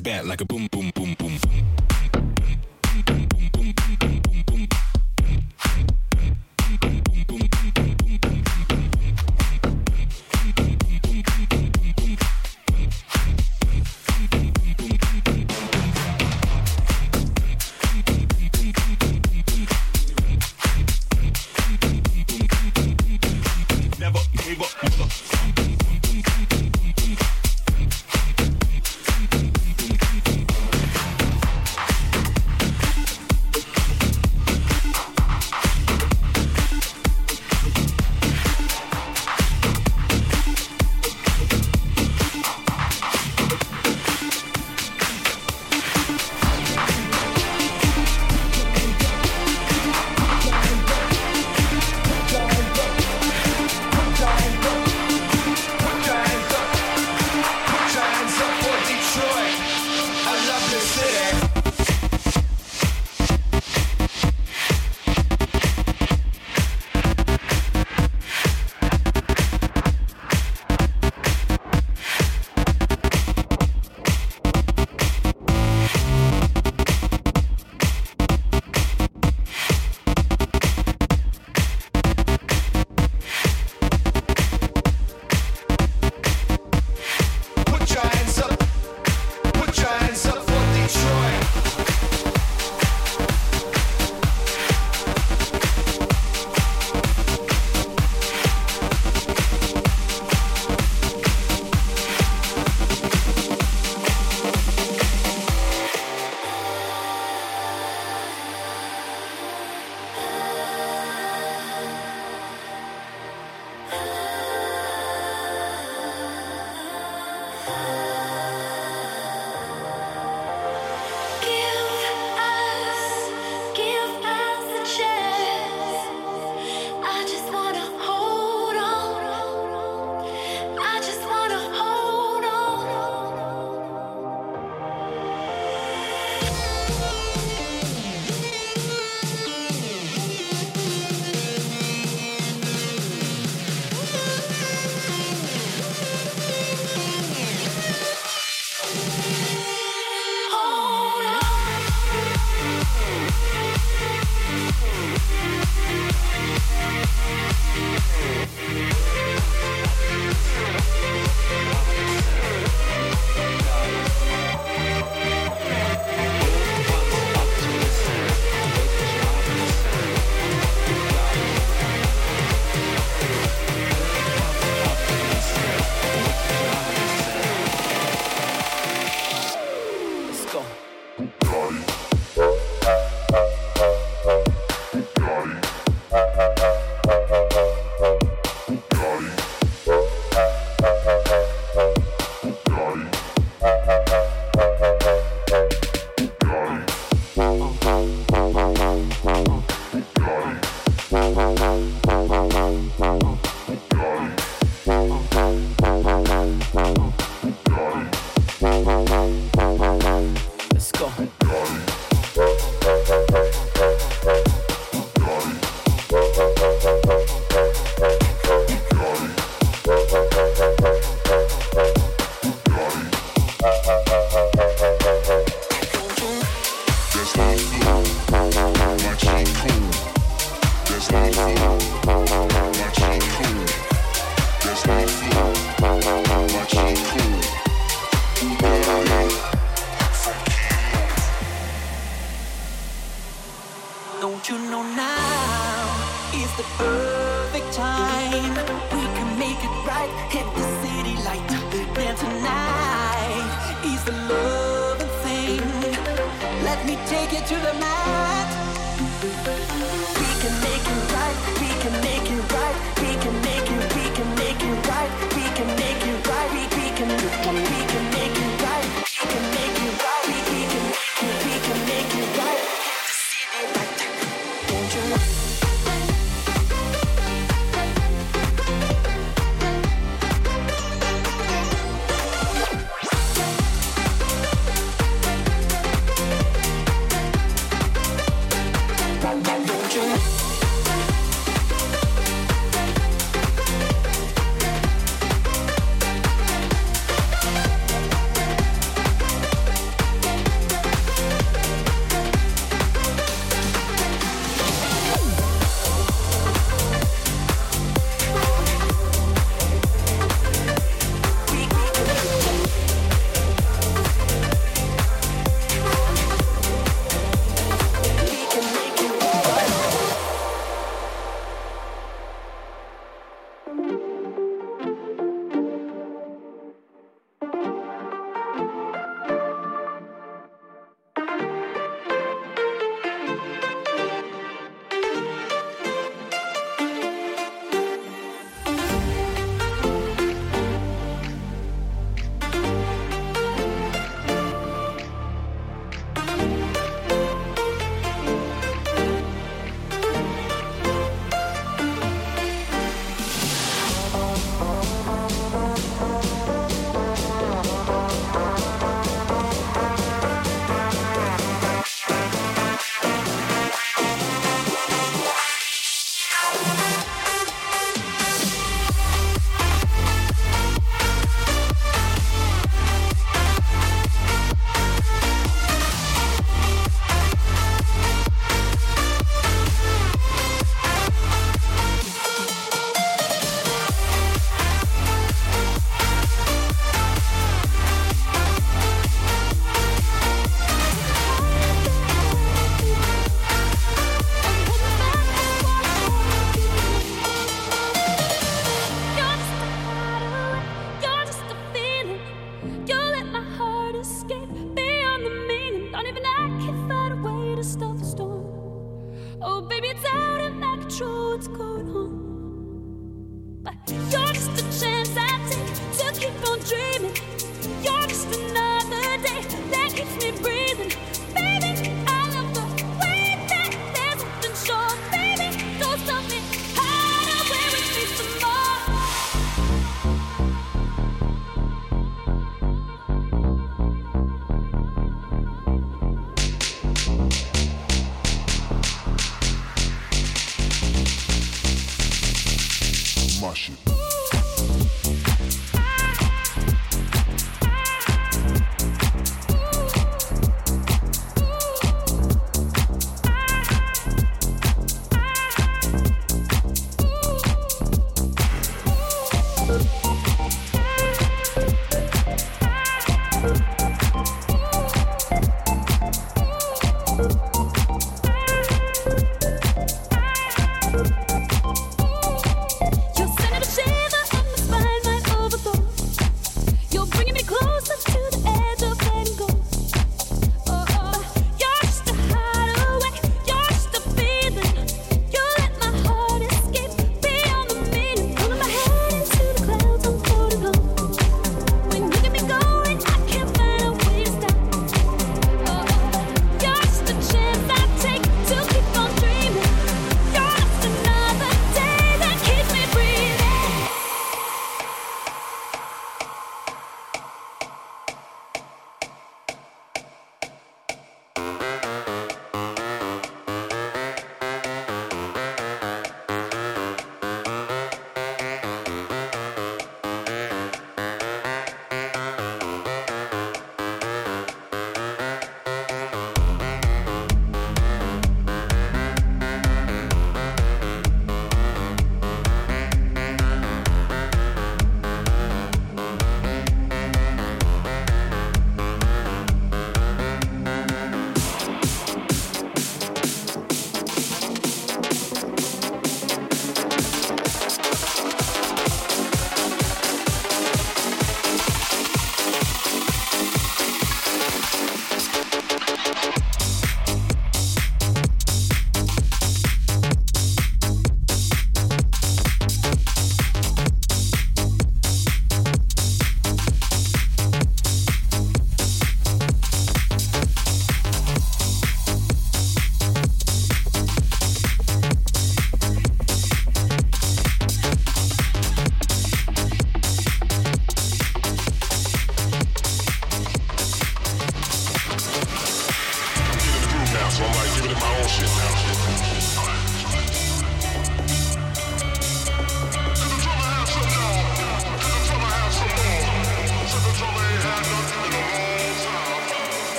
Back like a boom, Yo!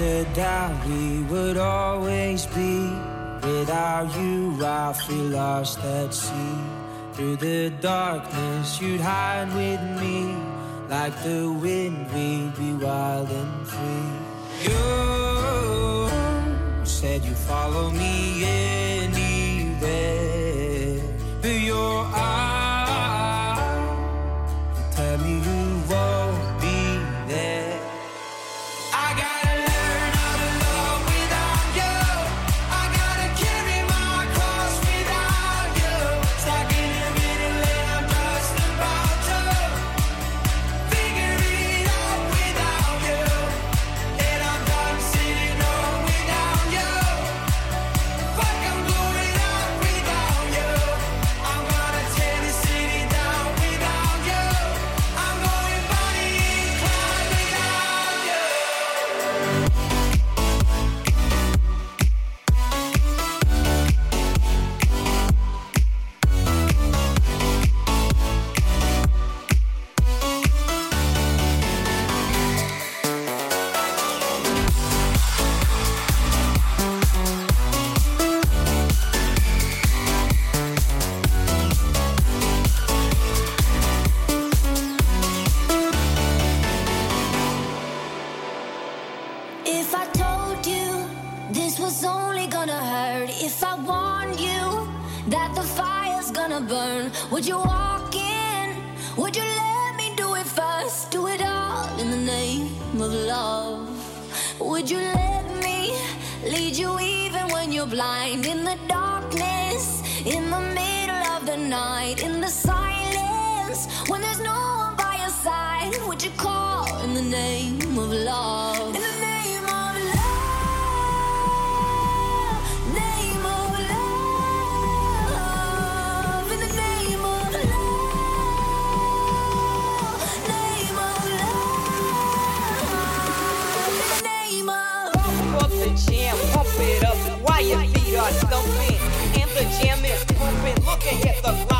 said doubt we would always be. Without you, I feel lost at sea. Through the darkness, you'd hide with me. Like the wind, we'd be wild and free. You said you follow me, yeah. Would you walk in? Would you let me do it first? Do it all in the name of love. Would you let me lead you even when you're blind? In the darkness, in the middle of the night, in the pumping. Look ahead, the glider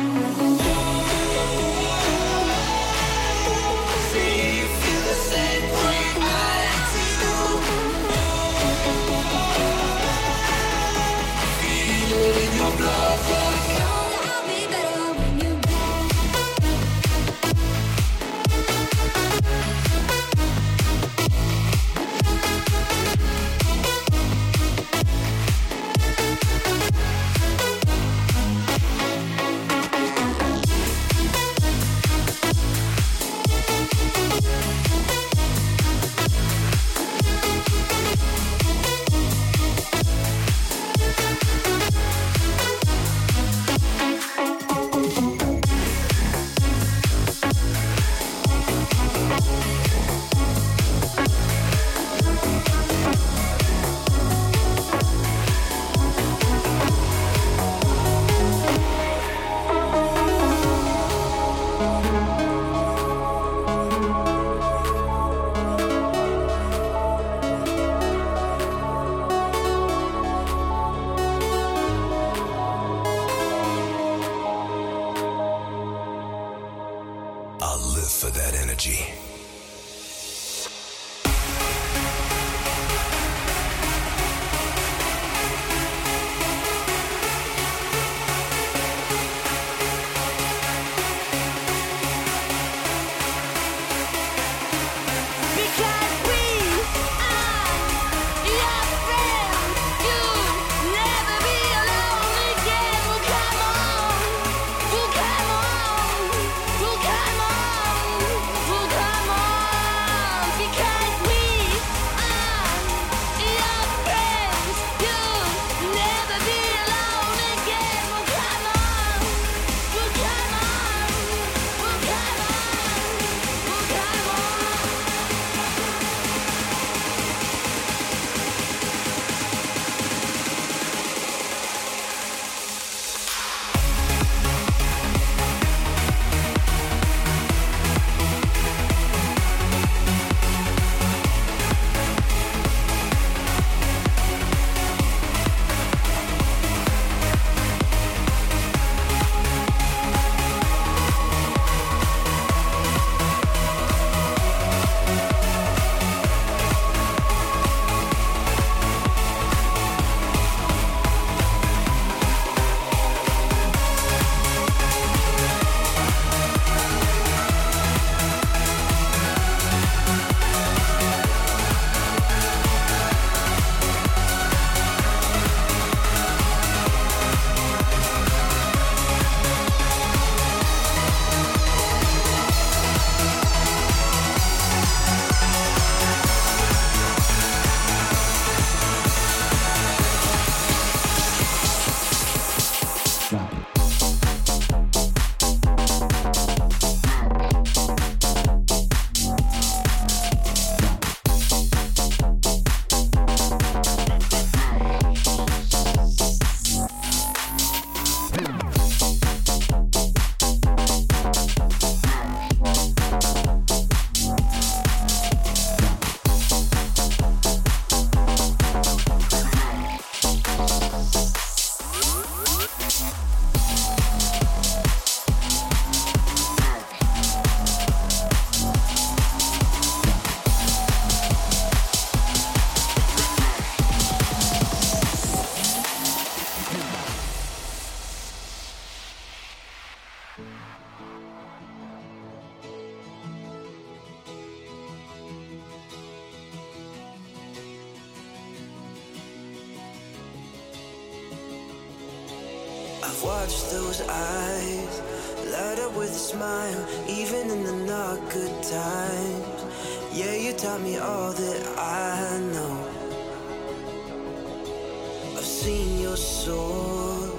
watch those eyes light up with a smile, even in the not good times. Yeah, you taught me all that I know. I've seen your soul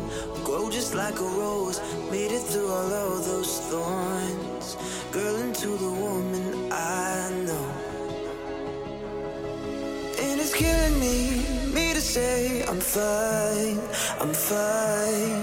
grow just like a rose, made it through all of those thorns. Girl, into the woman I know. And it's killing me, me to say I'm fine, I'm fine.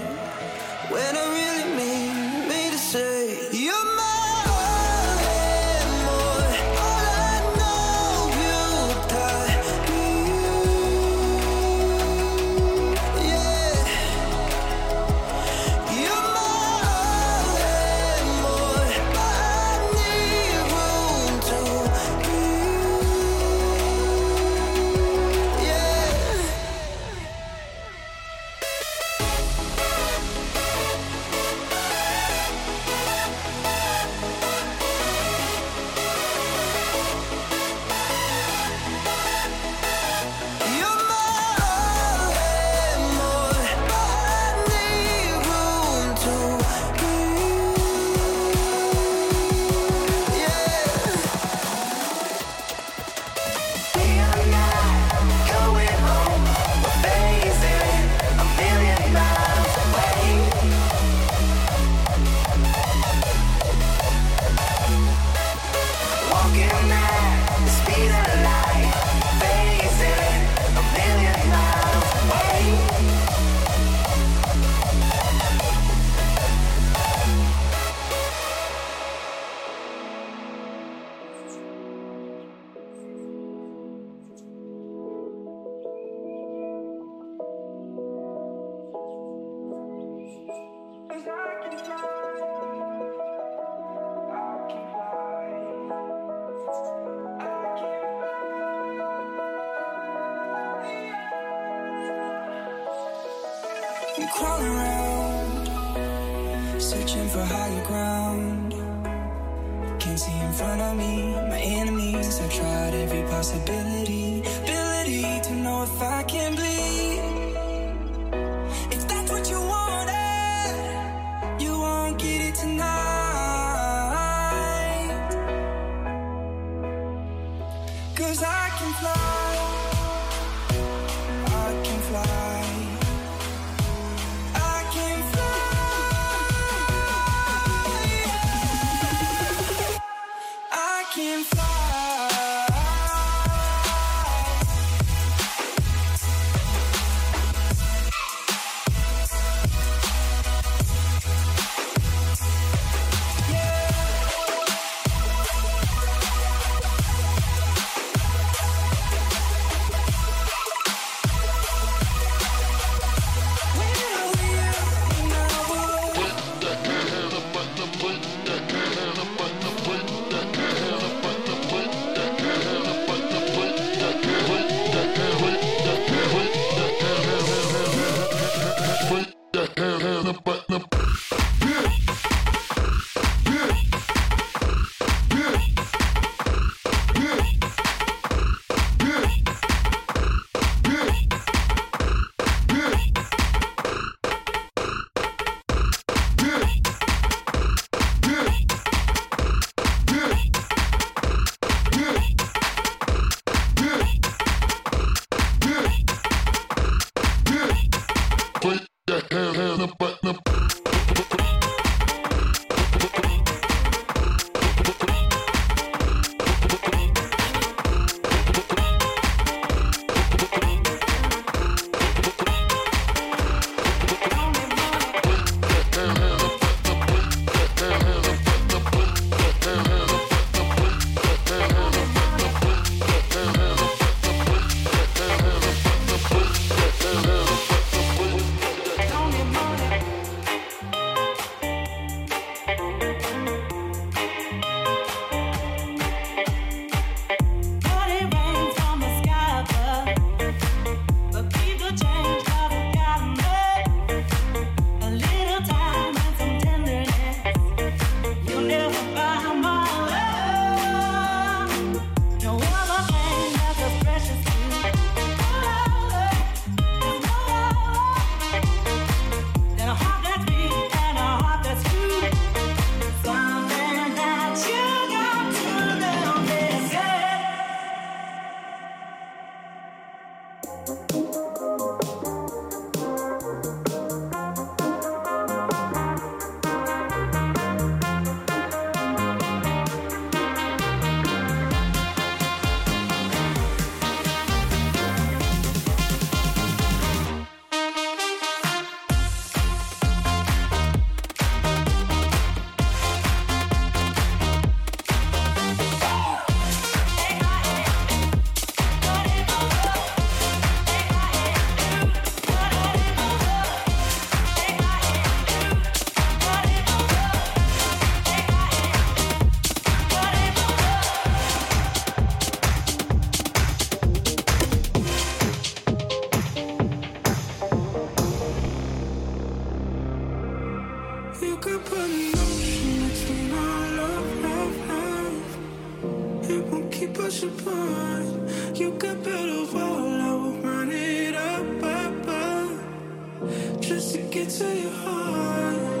Just to get to your heart.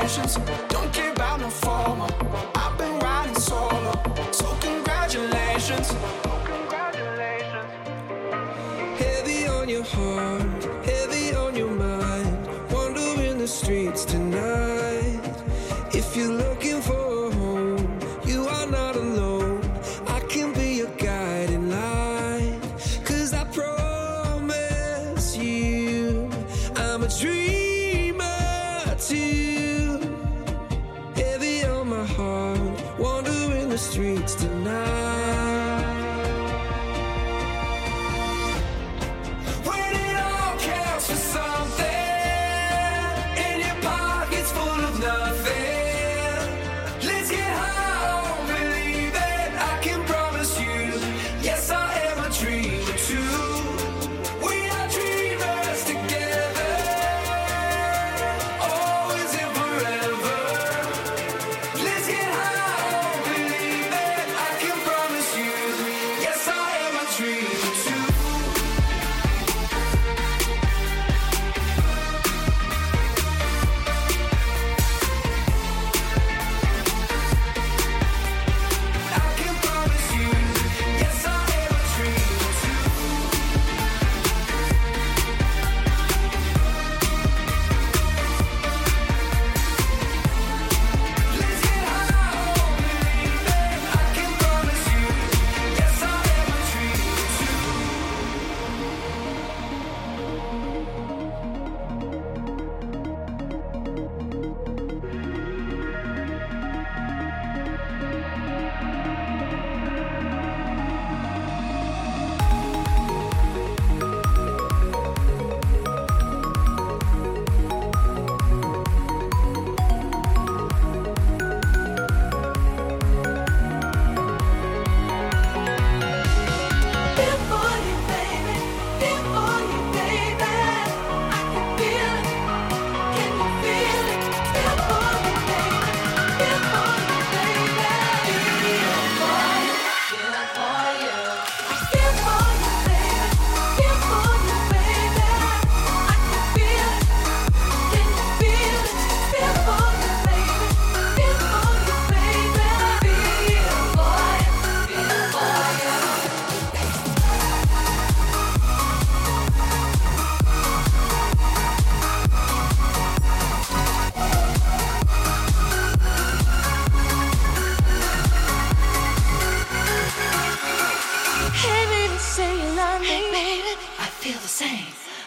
expectations. Don't give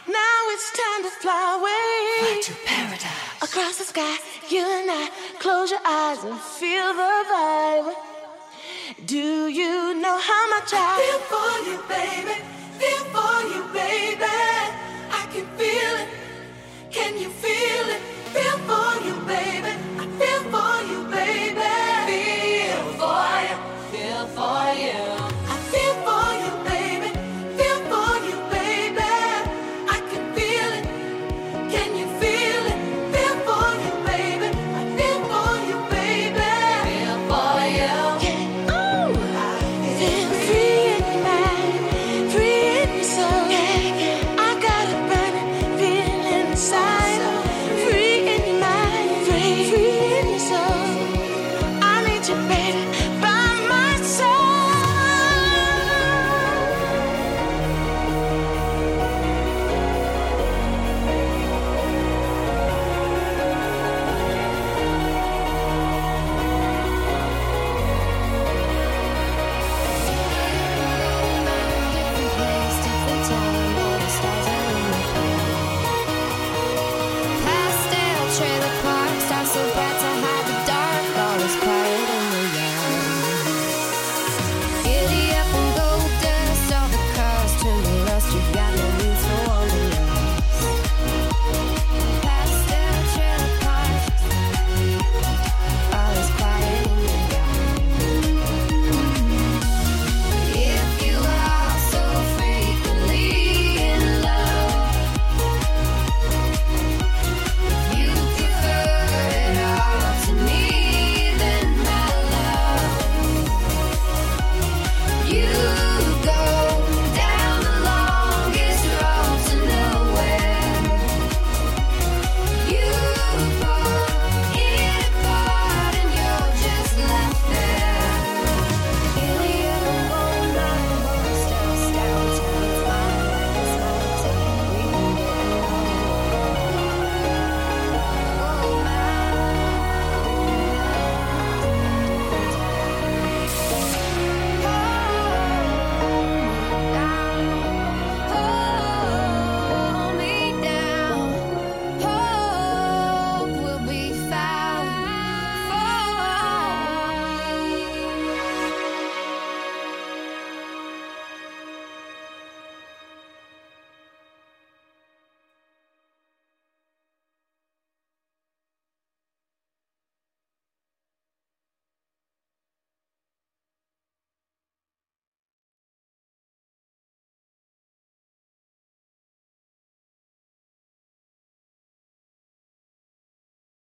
Now it's time to fly away. Fly to paradise. Across the sky, you and I. Close your eyes and feel the vibe. Do you know how much I, I feel for you, baby? Feel for you, baby. I can feel it. Can you feel it?